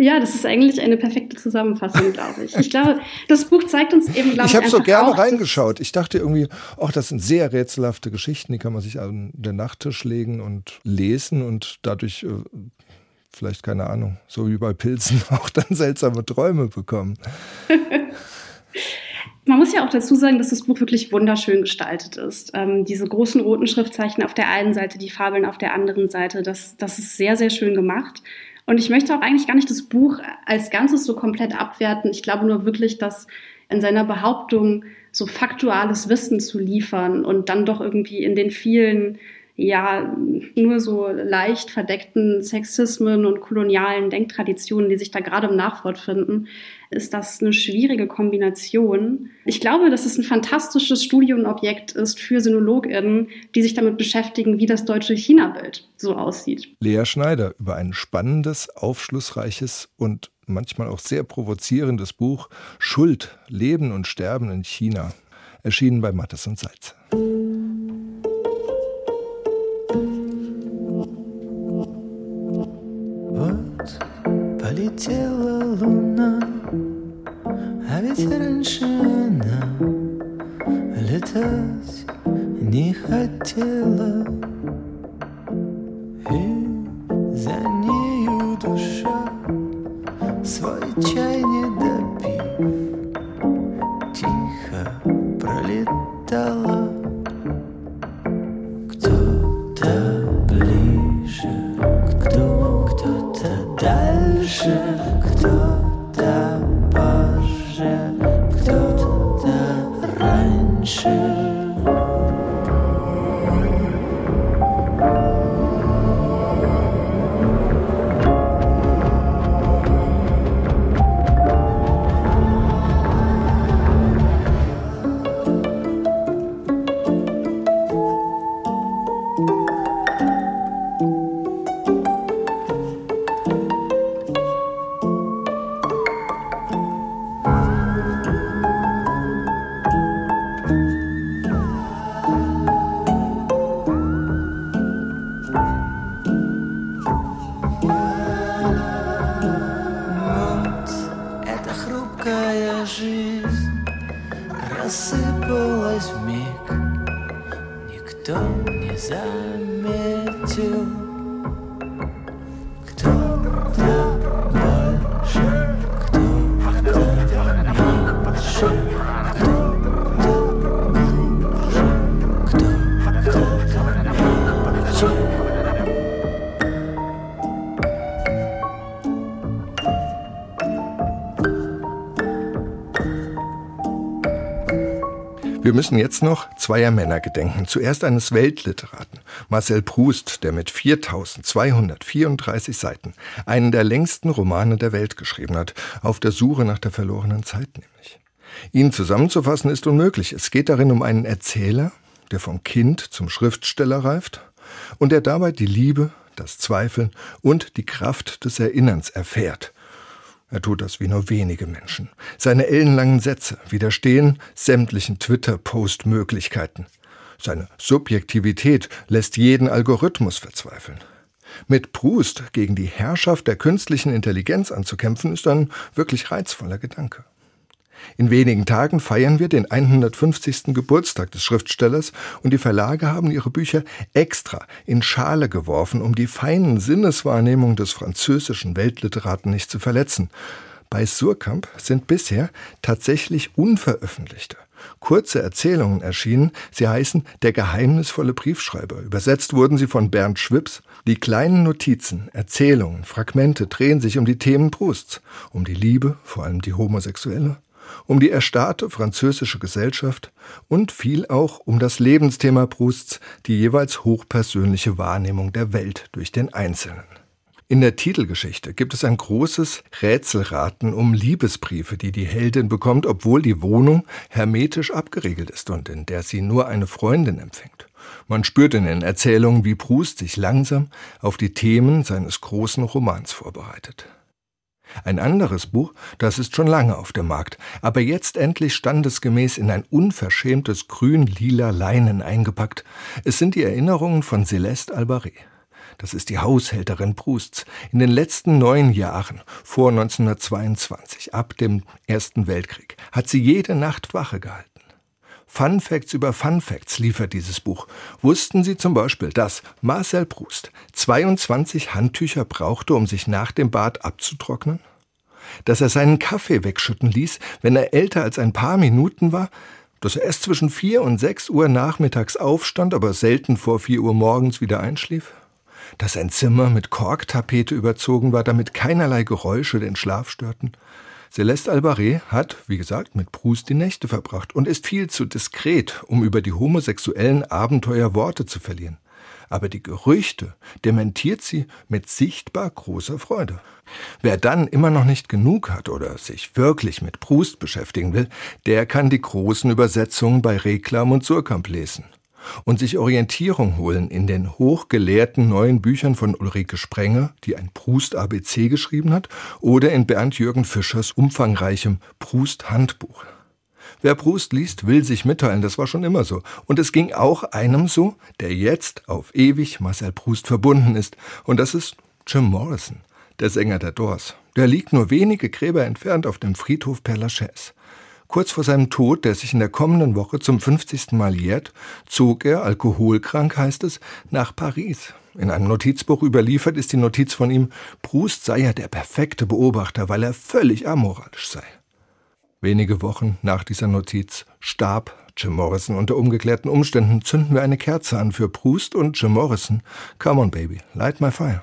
Ja, das ist eigentlich eine perfekte Zusammenfassung, glaube ich. Ich glaube, das Buch zeigt uns eben, glaube ich. Ich habe so gerne auch, reingeschaut. Ich dachte irgendwie, ach, das sind sehr rätselhafte Geschichten, die kann man sich an den Nachttisch legen und lesen und dadurch äh, vielleicht, keine Ahnung, so wie bei Pilzen auch dann seltsame Träume bekommen. Man muss ja auch dazu sagen, dass das Buch wirklich wunderschön gestaltet ist. Ähm, diese großen roten Schriftzeichen auf der einen Seite, die Fabeln auf der anderen Seite, das, das ist sehr, sehr schön gemacht. Und ich möchte auch eigentlich gar nicht das Buch als Ganzes so komplett abwerten. Ich glaube nur wirklich, dass in seiner Behauptung so faktuales Wissen zu liefern und dann doch irgendwie in den vielen ja nur so leicht verdeckten Sexismen und kolonialen Denktraditionen, die sich da gerade im Nachwort finden, ist das eine schwierige Kombination. Ich glaube, dass es ein fantastisches Studienobjekt ist für SinologInnen, die sich damit beschäftigen, wie das deutsche China-Bild so aussieht. Lea Schneider über ein spannendes, aufschlussreiches und manchmal auch sehr provozierendes Buch Schuld, Leben und Sterben in China, erschienen bei Mattes und Salz. Wir müssen jetzt noch zweier Männer gedenken. Zuerst eines Weltliteraten, Marcel Proust, der mit 4234 Seiten einen der längsten Romane der Welt geschrieben hat, auf der Suche nach der verlorenen Zeit nämlich. Ihn zusammenzufassen ist unmöglich. Es geht darin um einen Erzähler, der vom Kind zum Schriftsteller reift und der dabei die Liebe, das Zweifeln und die Kraft des Erinnerns erfährt er tut das wie nur wenige Menschen. Seine ellenlangen Sätze widerstehen sämtlichen Twitter-Post-Möglichkeiten. Seine Subjektivität lässt jeden Algorithmus verzweifeln. Mit Proust gegen die Herrschaft der künstlichen Intelligenz anzukämpfen, ist ein wirklich reizvoller Gedanke. In wenigen Tagen feiern wir den 150. Geburtstag des Schriftstellers und die Verlage haben ihre Bücher extra in Schale geworfen, um die feinen Sinneswahrnehmungen des französischen Weltliteraten nicht zu verletzen. Bei Surkamp sind bisher tatsächlich unveröffentlichte, kurze Erzählungen erschienen. Sie heißen Der geheimnisvolle Briefschreiber. Übersetzt wurden sie von Bernd Schwips. Die kleinen Notizen, Erzählungen, Fragmente drehen sich um die Themen Prousts, um die Liebe, vor allem die homosexuelle, um die erstarrte französische Gesellschaft und viel auch um das Lebensthema Prousts, die jeweils hochpersönliche Wahrnehmung der Welt durch den Einzelnen. In der Titelgeschichte gibt es ein großes Rätselraten um Liebesbriefe, die die Heldin bekommt, obwohl die Wohnung hermetisch abgeriegelt ist und in der sie nur eine Freundin empfängt. Man spürt in den Erzählungen, wie Proust sich langsam auf die Themen seines großen Romans vorbereitet. Ein anderes Buch, das ist schon lange auf dem Markt, aber jetzt endlich standesgemäß in ein unverschämtes grün-lila Leinen eingepackt. Es sind die Erinnerungen von Celeste Albaret das ist die Haushälterin Prousts, in den letzten neun Jahren vor 1922, ab dem Ersten Weltkrieg, hat sie jede Nacht Wache gehalten. Fun Facts über Fun Facts liefert dieses Buch. Wussten Sie zum Beispiel, dass Marcel Proust 22 Handtücher brauchte, um sich nach dem Bad abzutrocknen? Dass er seinen Kaffee wegschütten ließ, wenn er älter als ein paar Minuten war? Dass er erst zwischen vier und sechs Uhr nachmittags aufstand, aber selten vor vier Uhr morgens wieder einschlief? dass ein Zimmer mit Korktapete überzogen war, damit keinerlei Geräusche den Schlaf störten. Celeste Albaret hat, wie gesagt, mit Proust die Nächte verbracht und ist viel zu diskret, um über die homosexuellen Abenteuer Worte zu verlieren. Aber die Gerüchte dementiert sie mit sichtbar großer Freude. Wer dann immer noch nicht genug hat oder sich wirklich mit Proust beschäftigen will, der kann die großen Übersetzungen bei Reklam und Surkamp lesen und sich Orientierung holen in den hochgelehrten neuen Büchern von Ulrike Sprenger, die ein Proust-ABC geschrieben hat, oder in Bernd-Jürgen Fischers umfangreichem Proust-Handbuch. Wer Proust liest, will sich mitteilen, das war schon immer so. Und es ging auch einem so, der jetzt auf ewig Marcel Proust verbunden ist. Und das ist Jim Morrison, der Sänger der Doors. Der liegt nur wenige Gräber entfernt auf dem Friedhof Père Lachaise. Kurz vor seinem Tod, der sich in der kommenden Woche zum 50. Mal jährt, zog er, alkoholkrank heißt es, nach Paris. In einem Notizbuch überliefert ist die Notiz von ihm, Proust sei ja der perfekte Beobachter, weil er völlig amoralisch sei. Wenige Wochen nach dieser Notiz starb Jim Morrison. Unter umgeklärten Umständen zünden wir eine Kerze an für Proust und Jim Morrison. Come on, baby, light my fire.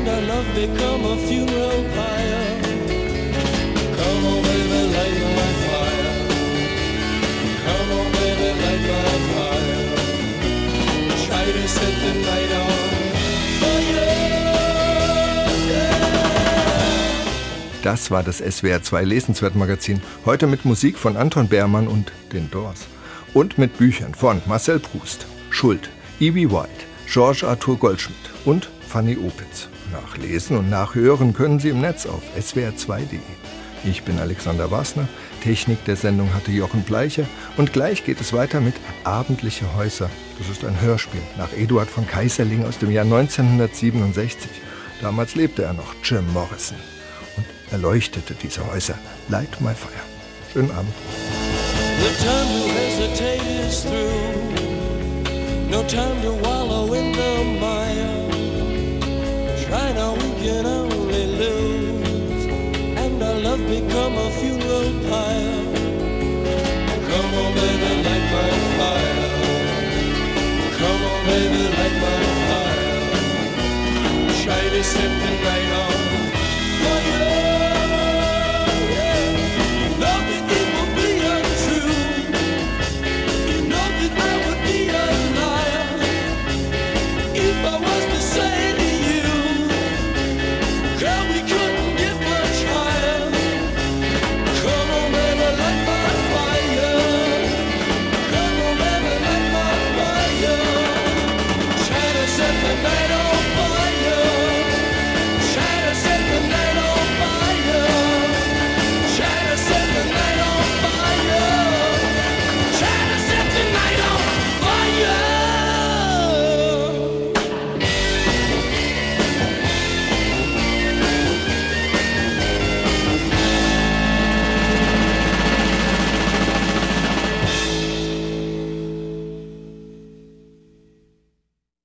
And our love become a funeral pyre. Come on, baby, light my fire. Come on, baby, light my fire. Try to set the night on. Das war das SWR 2 Lesenswertmagazin. Heute mit Musik von Anton Beermann und den Doors. Und mit Büchern von Marcel Proust, Schuld, E.B. White, George Arthur Goldschmidt und Fanny Opitz. Nachlesen und nachhören können Sie im Netz auf swr2.de. Ich bin Alexander Wasner, Technik der Sendung hatte Jochen Bleicher und gleich geht es weiter mit Abendliche Häuser. Das ist ein Hörspiel nach Eduard von Kaiserling aus dem Jahr 1967. Damals lebte er noch, Jim Morrison erleuchtete diese Häuser. Light my fire. Schönen Abend. The time to hesitate is through. No time to wallow in the mire. Can only lose. And our love become a funeral pyre. Come on, baby, light my fire. Come on, baby, light my fire. Try to set the